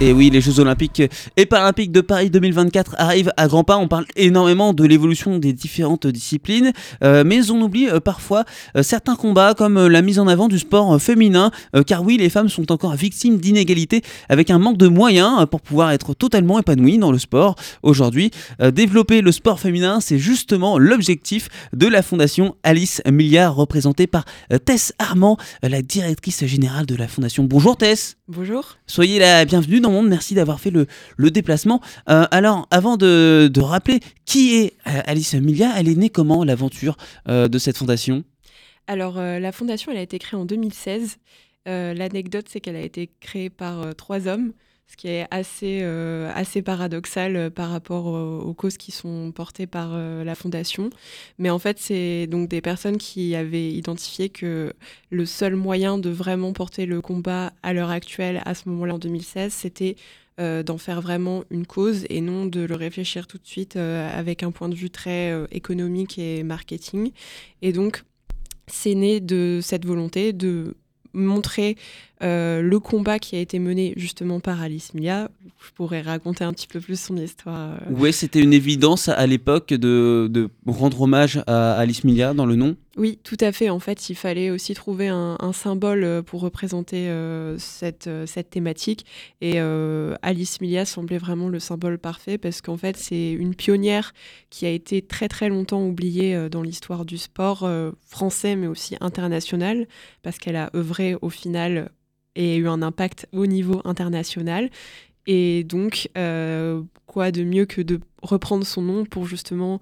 Et oui, les Jeux Olympiques et Paralympiques de Paris 2024 arrivent à grands pas. On parle énormément de l'évolution des différentes disciplines, euh, mais on oublie euh, parfois euh, certains combats comme la mise en avant du sport féminin, car oui, les femmes sont encore victimes d'inégalités avec un manque de moyens pour pouvoir être totalement épanouies dans le sport. Aujourd'hui, développer le sport féminin, c'est justement l'objectif de la fondation Alice Milliard, représentée par Tess Armand, la directrice générale de la fondation. Bonjour Tess. Bonjour. Soyez la bienvenue dans Monde, merci d'avoir fait le, déplacement. Euh, alors, avant de, rappeler qui est euh, Alice Milia, elle est née comment l'aventure euh, de cette fondation? Alors, la fondation, elle a été créée en 2016. L'anecdote, c'est qu'elle a été créée par trois hommes ce qui est assez, euh, assez paradoxal euh, par rapport aux, causes qui sont portées par euh, la Fondation. Mais en fait, c'est donc des personnes qui avaient identifié que le seul moyen de vraiment porter le combat à l'heure actuelle, à ce moment-là en 2016, c'était d'en faire vraiment une cause et non de le réfléchir tout de suite avec un point de vue très économique et marketing. Et donc, c'est né de cette volonté de montrer euh, le combat qui a été mené justement par Alice Mia. Je pourrais raconter un petit peu plus son histoire. Euh. Oui, c'était une évidence à l'époque de, rendre hommage à Alice Mia dans le nom Oui, tout à fait. En fait, il fallait aussi trouver un, symbole euh, pour représenter cette, cette thématique. Et Alice Mia semblait vraiment le symbole parfait parce qu'en fait, c'est une pionnière qui a été très très longtemps oubliée dans l'histoire du sport français mais aussi international parce qu'elle a œuvré au final et eu un impact au niveau international. Et donc, euh, quoi de mieux que de reprendre son nom pour justement euh,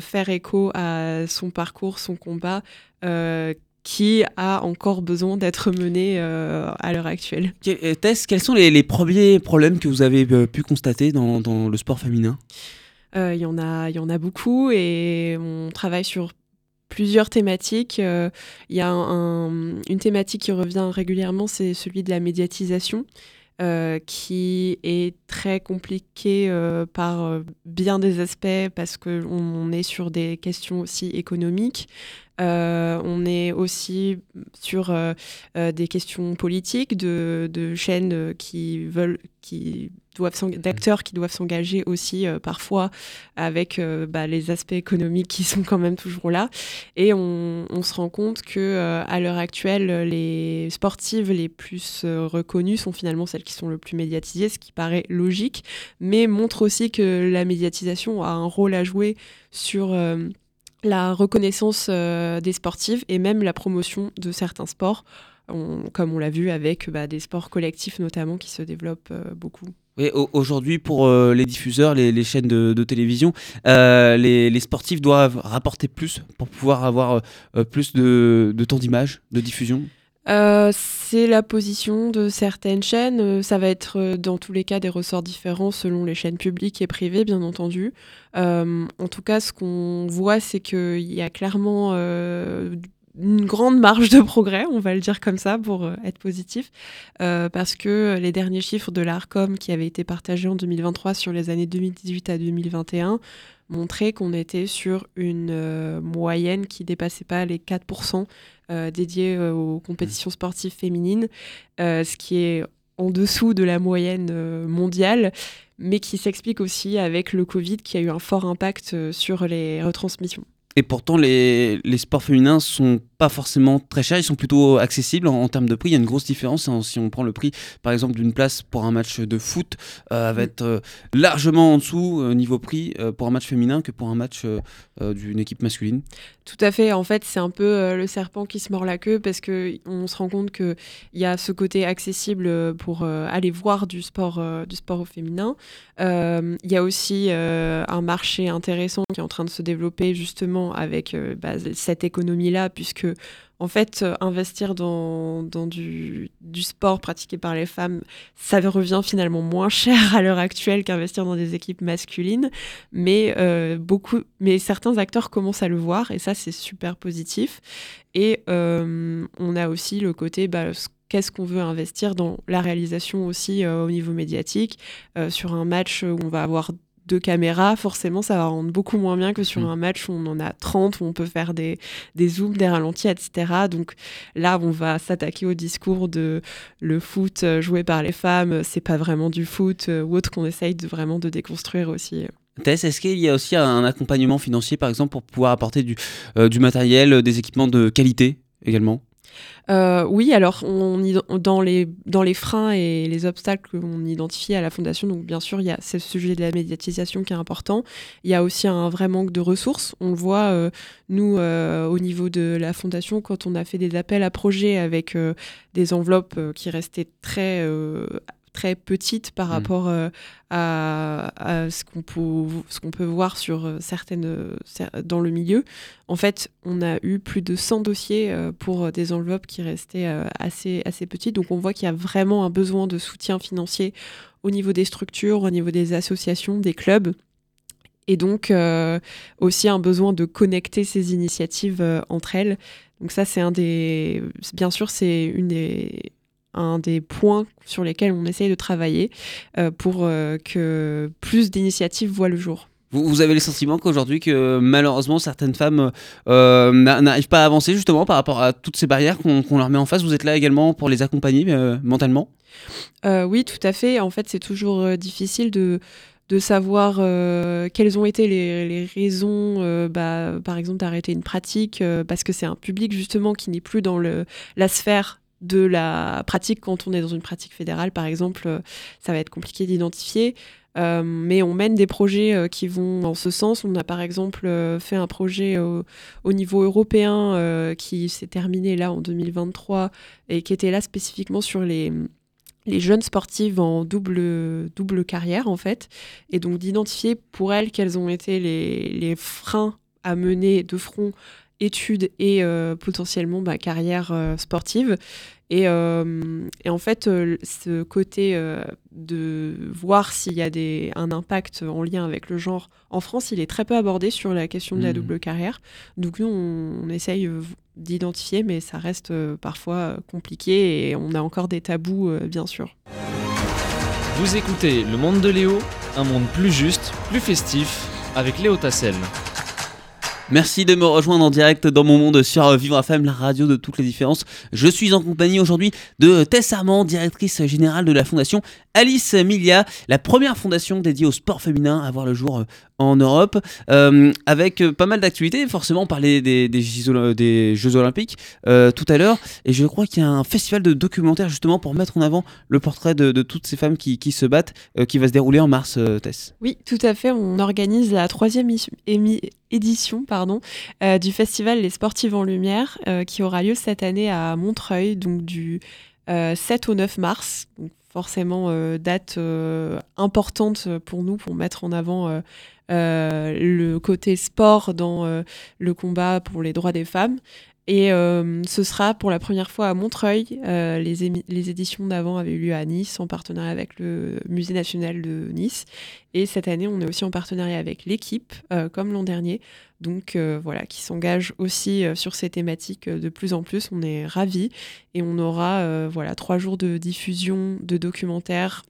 faire écho à son parcours, son combat, euh, qui a encore besoin d'être mené à l'heure actuelle. Tess, quels sont les, premiers problèmes que vous avez pu constater dans, dans le sport féminin? Il y, en a, y en a beaucoup et on travaille sur plusieurs thématiques. Euh, il y a une thématique qui revient régulièrement, c'est celui de la médiatisation. Euh, qui est très compliqué euh, par bien des aspects parce qu'on est sur des questions aussi économiques. On est aussi sur des questions politiques de, chaînes qui veulent, qui d'acteurs qui doivent s'engager aussi euh, parfois avec euh, bah, les aspects économiques qui sont quand même toujours là. Et on, se rend compte que euh, à l'heure actuelle, les sportives les plus reconnues sont finalement celles qui sont le plus médiatisées, ce qui paraît logique, mais montre aussi que la médiatisation a un rôle à jouer sur la reconnaissance des sportives et même la promotion de certains sports. comme on l'a vu avec bah, des sports collectifs notamment qui se développent beaucoup. Oui, aujourd'hui, pour euh, les diffuseurs, les, chaînes de, télévision, euh, les, sportifs doivent rapporter plus pour pouvoir avoir euh, plus de, temps d'image, de diffusion c'est la position de certaines chaînes. Ça va être dans tous les cas des ressorts différents selon les chaînes publiques et privées, bien entendu. en tout cas, ce qu'on voit, c'est qu'il y a clairement une grande marge de progrès, on va le dire comme ça pour euh, être positif, euh, parce que les derniers chiffres de l'ARCOM qui avaient été partagés en 2023 sur les années 2018 à 2021 montraient qu'on était sur une euh, moyenne qui dépassait pas les 4% dédiés aux compétitions sportives féminines, ce qui est en dessous de la moyenne mondiale, mais qui s'explique aussi avec le Covid qui a eu un fort impact sur les retransmissions. Et pourtant, les, sports féminins sont pas forcément très chers, ils sont plutôt accessibles en, termes de prix. Il y a une grosse différence hein, si on prend le prix, par exemple, d'une place pour un match de foot, euh, va mm. être euh, largement en dessous euh, niveau prix euh, pour un match féminin que pour un match d'une équipe masculine. Tout à fait. En fait, c'est un peu le serpent qui se mord la queue parce que on se rend compte que il y a ce côté accessible pour aller voir du sport, du sport au féminin. Il y a aussi un marché intéressant qui est en train de se développer justement avec bah, cette économie-là, puisque en fait, euh, investir dans, du, sport pratiqué par les femmes, ça revient finalement moins cher à l'heure actuelle qu'investir dans des équipes masculines. Mais, euh, beaucoup, mais certains acteurs commencent à le voir et ça, c'est super positif. Et euh, on a aussi le côté, bah, qu'est-ce qu'on veut investir dans la réalisation aussi au niveau médiatique. sur un match où on va avoir deux caméras, forcément, ça va rendre beaucoup moins bien que sur Mm. un match où on en a 30, où on peut faire des, des zooms, des ralentis, etc. Donc là, on va s'attaquer au discours de le foot euh, joué par les femmes, euh, c'est pas vraiment du foot, euh, ou autre qu'on essaye de, vraiment de déconstruire aussi. Tess, est-ce qu'il y a aussi un accompagnement financier, par exemple, pour pouvoir apporter du, euh, du matériel, des équipements de qualité également? Euh, oui, alors on, dans, les, dans les freins et les obstacles qu'on identifie à la Fondation, donc bien sûr, il y a ce sujet de la médiatisation qui est important. Il y a aussi un vrai manque de ressources. On le voit, euh, nous, euh, au niveau de la Fondation, quand on a fait des appels à projets avec des enveloppes qui restaient très, très petites par Mhm. rapport euh, à, à ce qu'on peut, voir sur euh, certaines, cer- dans le milieu. En fait, on a eu plus de 100 dossiers euh, pour des enveloppes qui restaient euh, assez, assez petites. Donc on voit qu'il y a vraiment un besoin de soutien financier au niveau des structures, au niveau des associations, des clubs. Et donc euh, aussi un besoin de connecter ces initiatives euh, entre elles. Donc ça, c'est un des... Bien sûr, c'est une des un des points sur lesquels on essaye de travailler euh, pour euh, que plus d'initiatives voient le jour. vous, avez le sentiment qu'aujourd'hui, que malheureusement, certaines femmes euh, n'a- n'arrivent pas à avancer justement par rapport à toutes ces barrières qu'on leur met en face? Vous êtes là également pour les accompagner euh, mentalement? Euh, oui, tout à fait. En fait, c'est toujours difficile de, de savoir euh, quelles ont été les, les raisons, euh, bah, par exemple, d'arrêter une pratique, euh, parce que c'est un public justement qui n'est plus dans le, la sphère de la pratique. Quand on est dans une pratique fédérale, par exemple, euh, ça va être compliqué d'identifier. Euh, mais on mène des projets euh, qui vont en ce sens. On a par exemple fait un projet au, au niveau européen qui s'est terminé là en 2023 et qui était là spécifiquement sur les, les jeunes sportives en double, double carrière en fait, et donc d'identifier pour elles quels ont été les, les freins à mener de front études et euh, potentiellement bah, carrière euh, sportive. Et, euh, et en fait, euh, ce côté euh, de voir s'il y a des, un impact en lien avec le genre en France, il est très peu abordé sur la question de la Mhm. double carrière. Donc nous, on, on essaye d'identifier, mais ça reste parfois compliqué et on a encore des tabous, euh, bien sûr. Vous écoutez Le Monde de Léo, un monde plus juste, plus festif, avec Léo Tassel. Merci de me rejoindre en direct dans mon monde sur Vivre FM, la radio de toutes les différences. Je suis en compagnie aujourd'hui de Tess Armand, directrice générale de la fondation Alice Milia, la première fondation dédiée au sport féminin à voir le jour euh, en Europe, euh, avec euh, pas mal d'actualités. Forcément, on parlait des, Jeux- Olympiques euh, tout à l'heure, et je crois qu'il y a un festival de documentaires justement pour mettre en avant le portrait de, toutes ces femmes qui, se battent, qui va se dérouler en mars, Tess. Oui, tout à fait. On organise la troisième édition du festival Les Sportives en Lumière, qui aura lieu cette année à Montreuil, donc du euh, 7 au 9 mars. Forcément, date importante pour nous pour mettre en avant le côté sport dans euh, le combat pour les droits des femmes. Et euh, ce sera pour la première fois à Montreuil. Euh, les, éditions d'avant avaient eu lieu à Nice en partenariat avec le Musée national de Nice. Et cette année, on est aussi en partenariat avec l'équipe, euh, comme l'an dernier. Donc euh, voilà, qui s'engage aussi euh, sur ces thématiques euh, de plus en plus. On est ravis. Et on aura euh, voilà, trois jours de diffusion de documentaires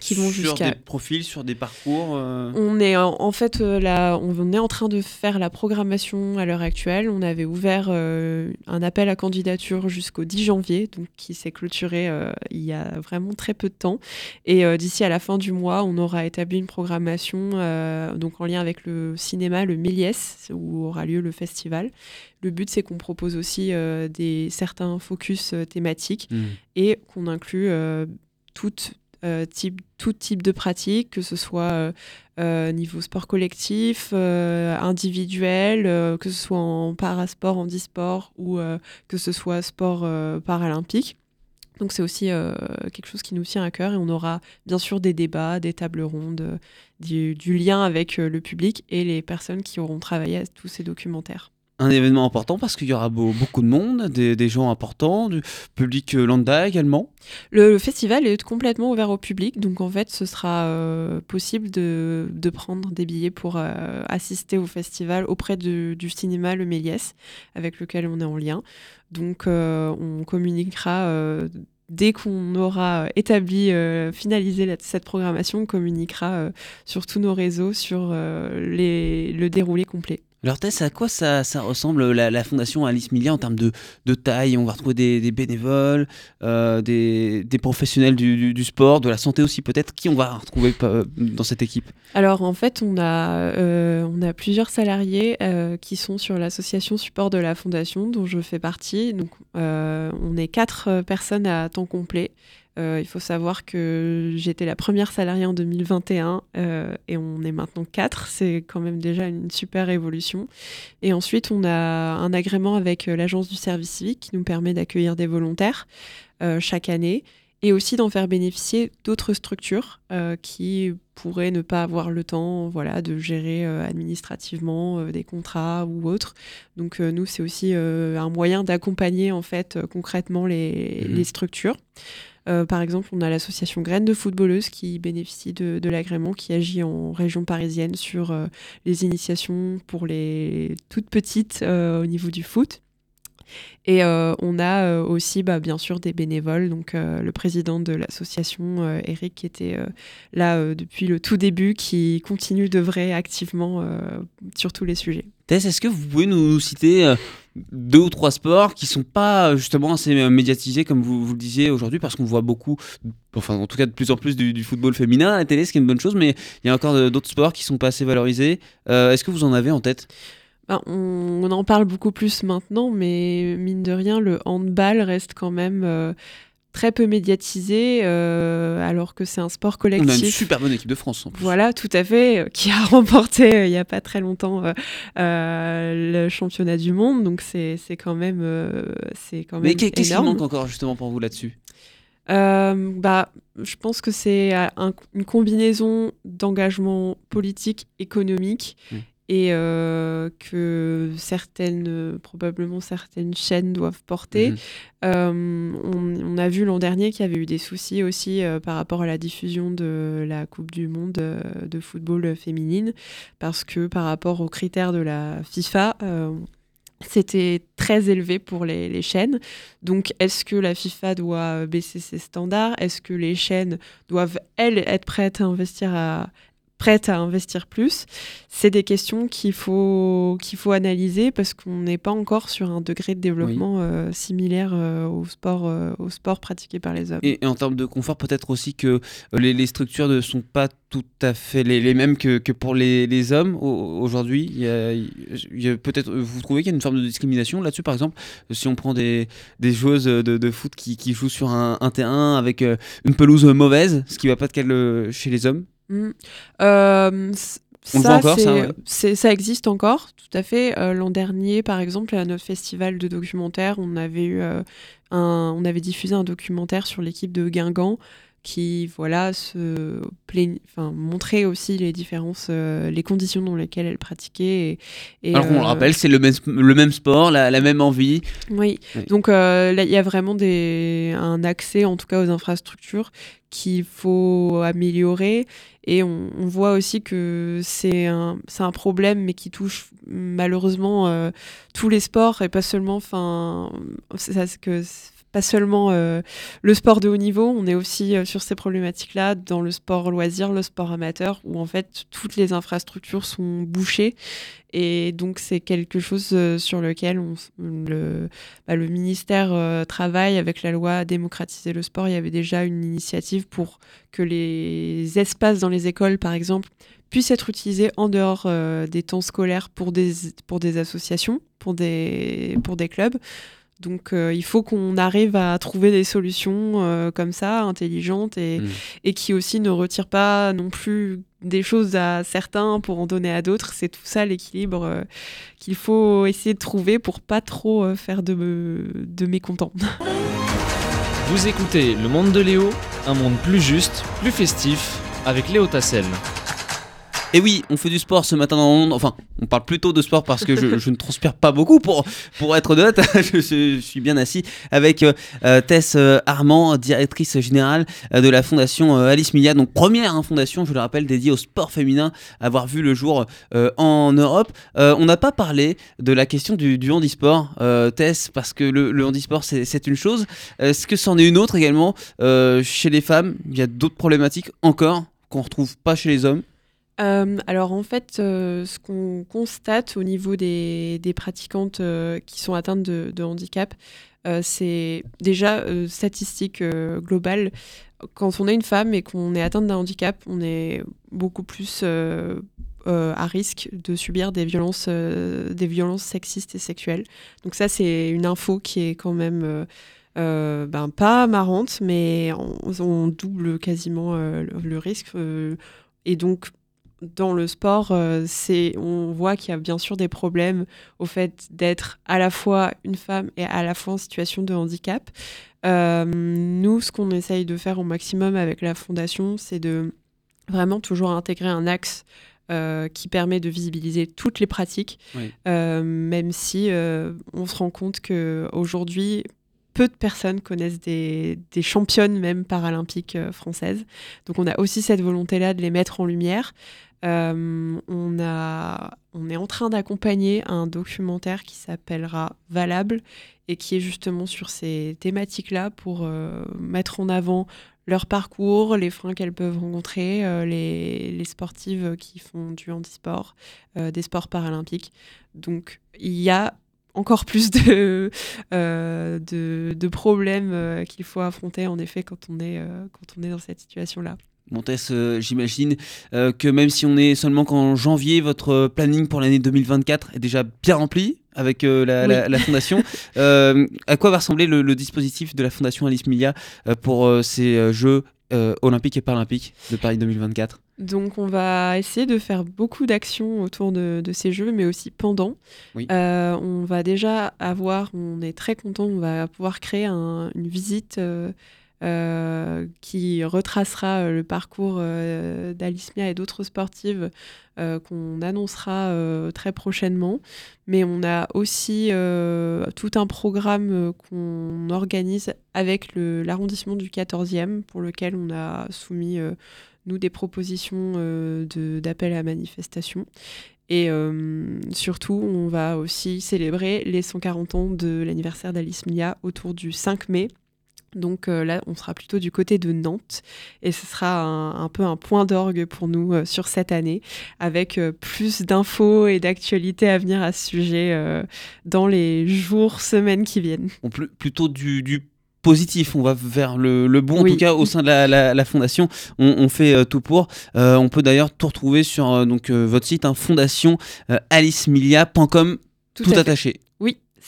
qui vont sur des profils, sur des parcours. euh, on est en, en fait euh, là, on est en train de faire la programmation à l'heure actuelle. On avait ouvert euh, un appel à candidature jusqu'au 10 janvier, donc qui s'est clôturé il y a vraiment très peu de temps. Et d'ici à la fin du mois, on aura établi une programmation donc en lien avec le cinéma, le Méliès, où aura lieu le festival. Le but, c'est qu'on propose aussi des certains focus thématiques hmm. et qu'on inclut euh, tout, euh, type, tout type de pratique, que ce soit euh, euh, niveau sport collectif, individuel, que ce soit en parasport, en e-sport ou que ce soit sport paralympique. Donc c'est aussi quelque chose qui nous tient à cœur et on aura bien sûr des débats, des tables rondes, du, lien avec le public et les personnes qui auront travaillé à tous ces documentaires. Un événement important parce qu'il y aura beau- beaucoup de monde, des, gens importants, du public euh, lambda également. Le, festival est complètement ouvert au public, donc en fait, ce sera euh, possible de, prendre des billets pour euh, assister au festival auprès du cinéma Le Méliès, avec lequel on est en lien. Donc, on communiquera dès qu'on aura établi, finalisé cette programmation, on communiquera sur tous nos réseaux sur le déroulé complet. Alors Tess, à quoi ça, ressemble la, fondation Alice Milia en termes de, taille? On va retrouver des, bénévoles, euh, des, professionnels du, sport, de la santé aussi peut-être. Qui on va retrouver euh, dans cette équipe? Alors en fait, on a, euh, on a plusieurs salariés qui sont sur l'association support de la fondation dont je fais partie. Donc on est quatre personnes à temps complet. Euh, il faut savoir que j'étais la première salariée en 2021 euh, et on est maintenant quatre. C'est quand même déjà une super évolution. Et ensuite, on a un agrément avec euh, l'agence du service civique qui nous permet d'accueillir des volontaires chaque année et aussi d'en faire bénéficier d'autres structures qui pourraient ne pas avoir le temps voilà, de gérer administrativement des contrats ou autres. Donc nous, c'est aussi un moyen d'accompagner en fait concrètement les, mmh les structures. Euh, par exemple, on a l'association Graines de footballeuses qui bénéficie de, l'agrément, qui agit en région parisienne sur euh, les initiations pour les toutes petites euh, au niveau du foot. Et on a aussi, bah, bien sûr, des bénévoles. Donc, le président de l'association, Eric, qui était là depuis le tout début, qui continue d'œuvrer activement sur tous les sujets. Tess, est-ce que vous pouvez nous citer deux ou trois sports qui sont pas justement assez médiatisés comme vous, vous le disiez aujourd'hui parce qu'on voit beaucoup, enfin en tout cas de plus en plus du, football féminin à la télé, ce qui est une bonne chose, mais il y a encore d'autres sports qui sont pas assez valorisés. Est-ce que vous en avez en tête? Ben, on, en parle beaucoup plus maintenant, mais mine de rien, le handball reste quand même euh, très peu médiatisé, euh, alors que c'est un sport collectif. On a une super bonne équipe de France. En plus. Voilà, tout à fait, euh, qui a remporté il n'y a pas très longtemps le championnat du monde, donc c'est quand même, c'est quand même. Mais qu'est-ce qui manque encore justement pour vous là-dessus? Bah, je pense que c'est une combinaison d'engagement politique, économique mmh et euh, que certaines, probablement certaines chaînes doivent porter. Mhm. Euh, on, a vu l'an dernier qu'il y avait eu des soucis aussi euh, par rapport à la diffusion de la Coupe du Monde de football féminine, parce que par rapport aux critères de la FIFA, c'était très élevé pour les, les chaînes. Donc, est-ce que la FIFA doit baisser ses standards? Est-ce que les chaînes doivent, elles, être prêtes à investir à prête à investir plus C'est des questions qu'il faut, qu'il faut analyser parce qu'on n'est pas encore sur un degré de développement euh, similaire euh, au, sport, euh, au sport pratiqué par les hommes. Et, en termes de confort, peut-être aussi que les, structures ne sont pas tout à fait les, mêmes que, que, pour les, les hommes aujourd'hui. Il peut-être, vous trouvez qu'il y a une forme de discrimination là-dessus, par exemple, si on prend des, des joueuses de, de, foot qui, qui, jouent sur un, un terrain avec une pelouse mauvaise, ce qui ne va pas de quel chez les hommes? Mm. Euh, On ça, encore, ça, ça existe encore, tout à fait. Euh, l'an dernier, par exemple, à notre festival de documentaire, on avait, eu, euh, un, on avait diffusé un documentaire sur l'équipe de Guingamp qui voilà se enfin aussi les différences euh, les conditions dans lesquelles elle pratiquait et, alors on le euh, rappelle c'est le même le même sport la, la même envie. Oui, donc euh, il y a vraiment des un accès en tout cas aux infrastructures qu'il faut améliorer. Et on, on voit aussi que c'est un, un problème mais qui touche malheureusement tous les sports et pas seulement enfin c'est que pas seulement euh, le sport de haut niveau, on est aussi euh, sur ces problématiques-là dans le sport loisir, le sport amateur, où en fait toutes les infrastructures sont bouchées. Et donc c'est quelque chose euh, sur lequel le, bah, le, ministère travaille avec la loi démocratiser le sport. Il y avait déjà une initiative pour que les espaces dans les écoles, par exemple, puissent être utilisés en dehors des temps scolaires pour des, pour des associations, pour des, pour des clubs. Donc euh, il faut qu'on arrive à trouver des solutions euh, comme ça, intelligentes, et, mm. et, qui aussi ne retirent pas non plus des choses à certains pour en donner à d'autres. C'est tout ça l'équilibre euh, qu'il faut essayer de trouver pour pas trop faire de, de mécontents. Vous écoutez Le Monde de Léo, un monde plus juste, plus festif, avec Léo Tassel. Et oui, on fait du sport ce matin dans monde. Enfin, on parle plutôt de sport parce que je, ne transpire pas beaucoup pour, pour être honnête. je, suis bien assis avec euh, euh, Tess euh, Armand, directrice générale euh, de la fondation Alice Milla. Donc, première hein, fondation, je le rappelle, dédiée au sport féminin, à avoir vu le jour en Europe. On n'a pas parlé de la question du, du handisport, Tess, parce que le, le handisport, c'est une chose. Est-ce que c'en est une autre également chez les femmes? Il y a d'autres problématiques encore qu'on retrouve pas chez les hommes? Euh, alors en fait, euh, ce qu'on constate au niveau des, pratiquantes euh, qui sont atteintes de, handicap, c'est déjà statistique globale. Quand on est une femme et qu'on est atteinte d'un handicap, on est beaucoup plus à risque de subir des violences, des violences sexistes et sexuelles. Donc ça, c'est une info qui est quand même ben, pas marrante, mais on, double quasiment le, risque. et donc, dans le sport, euh, c'est, on voit qu'il y a bien sûr des problèmes au fait d'être à la fois une femme et à la fois en situation de handicap. Euh, nous, ce qu'on essaye de faire au maximum avec la fondation, c'est de vraiment toujours intégrer un axe euh, qui permet de visibiliser toutes les pratiques, Oui. même si on se rend compte que aujourd'hui peu de personnes connaissent des, des championnes même paralympiques euh, françaises. Donc on a aussi cette volonté-là de les mettre en lumière. Euh, on, est en train d'accompagner un documentaire qui s'appellera Valable et qui est justement sur ces thématiques-là pour euh, mettre en avant leur parcours, les freins qu'elles peuvent rencontrer, euh, les, sportives qui font du handisport, des sports paralympiques. Donc il y a encore plus de, problèmes qu'il faut affronter en effet quand on est dans cette situation-là. Bon, Tess, euh, j'imagine euh, que même si on est seulement qu'en janvier, votre planning pour l'année 2024 est déjà bien rempli avec euh, la, Oui. la- la fondation. À quoi va ressembler le, le dispositif de la fondation Alice Milia pour ces Jeux olympiques et paralympiques de Paris 2024 Donc on va essayer de faire beaucoup d'actions autour de, de ces jeux, mais aussi pendant. Oui. Euh, on va déjà avoir, on est très content, on va pouvoir créer un- une visite euh, euh, qui retracera euh, le parcours euh, d'Alice Mia et d'autres sportives euh, qu'on annoncera très prochainement. Mais on a aussi tout un programme qu'on organise avec l'arrondissement du 14e pour lequel on a soumis nous des propositions d'appel à manifestation. Et surtout, on va aussi célébrer les 140 ans de l'anniversaire d'Alice Mia autour du 5 mai. Donc euh, là, on sera plutôt du côté de Nantes et ce sera un, un peu un point d'orgue pour nous euh, sur cette année, avec euh, plus d'infos et d'actualités à venir à ce sujet dans les jours, semaines qui viennent. Plutôt du, du positif, on va vers le, le bon, en tout cas au sein de la, la- la fondation, on, on fait euh, tout pour. Euh, on peut d'ailleurs tout retrouver sur euh, donc, votre site, hein, fondation euh, alicemilia.com, tout, attaché.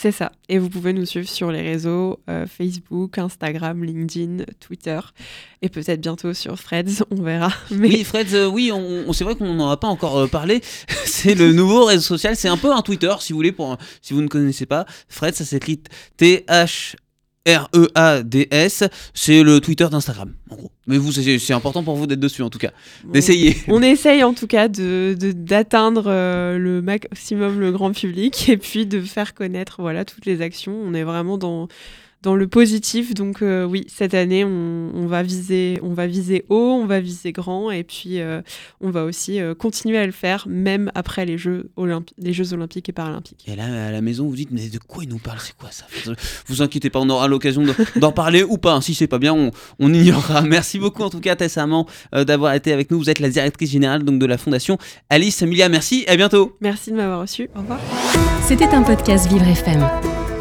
C'est ça. Et vous pouvez nous suivre sur les réseaux euh, Facebook, Instagram, LinkedIn, Twitter et peut-être bientôt sur Threads, on verra. Mais Oui, Fred, euh, oui, c'est vrai qu'on n'en a pas encore euh, parlé. c'est le nouveau réseau social. C'est un peu un Twitter, si vous voulez, pour, si vous ne connaissez pas. Fred, ça s'écrit T-H. R-E-A-D-S, c'est le Twitter d'Instagram, en gros. Mais vous, c'est important pour vous d'être dessus, en tout cas. D'essayer. On essaye en tout cas de de- d'atteindre euh, le maximum le grand public et puis de faire connaître voilà toutes les actions. On est vraiment dans dans le positif. Donc euh, oui, cette année, on, on va viser, on va viser haut, on va viser grand, et puis euh, on va aussi euh, continuer à le faire, même après les Jeux, olympi- les Jeux olympiques et paralympiques. Et là, à la maison, vous dites, mais de quoi il nous parle? C'est quoi ça? Vous inquiétez pas, on aura l'occasion de- d'en parler ou pas. Si c'est pas bien, on, on ignorera. Merci beaucoup, en tout cas, Tess Amand, euh, d'avoir été avec nous. Vous êtes la directrice générale donc, de la fondation Alice Emilia. Merci, à bientôt. Merci de m'avoir reçu. Au revoir. C'était un podcast Vivre FM.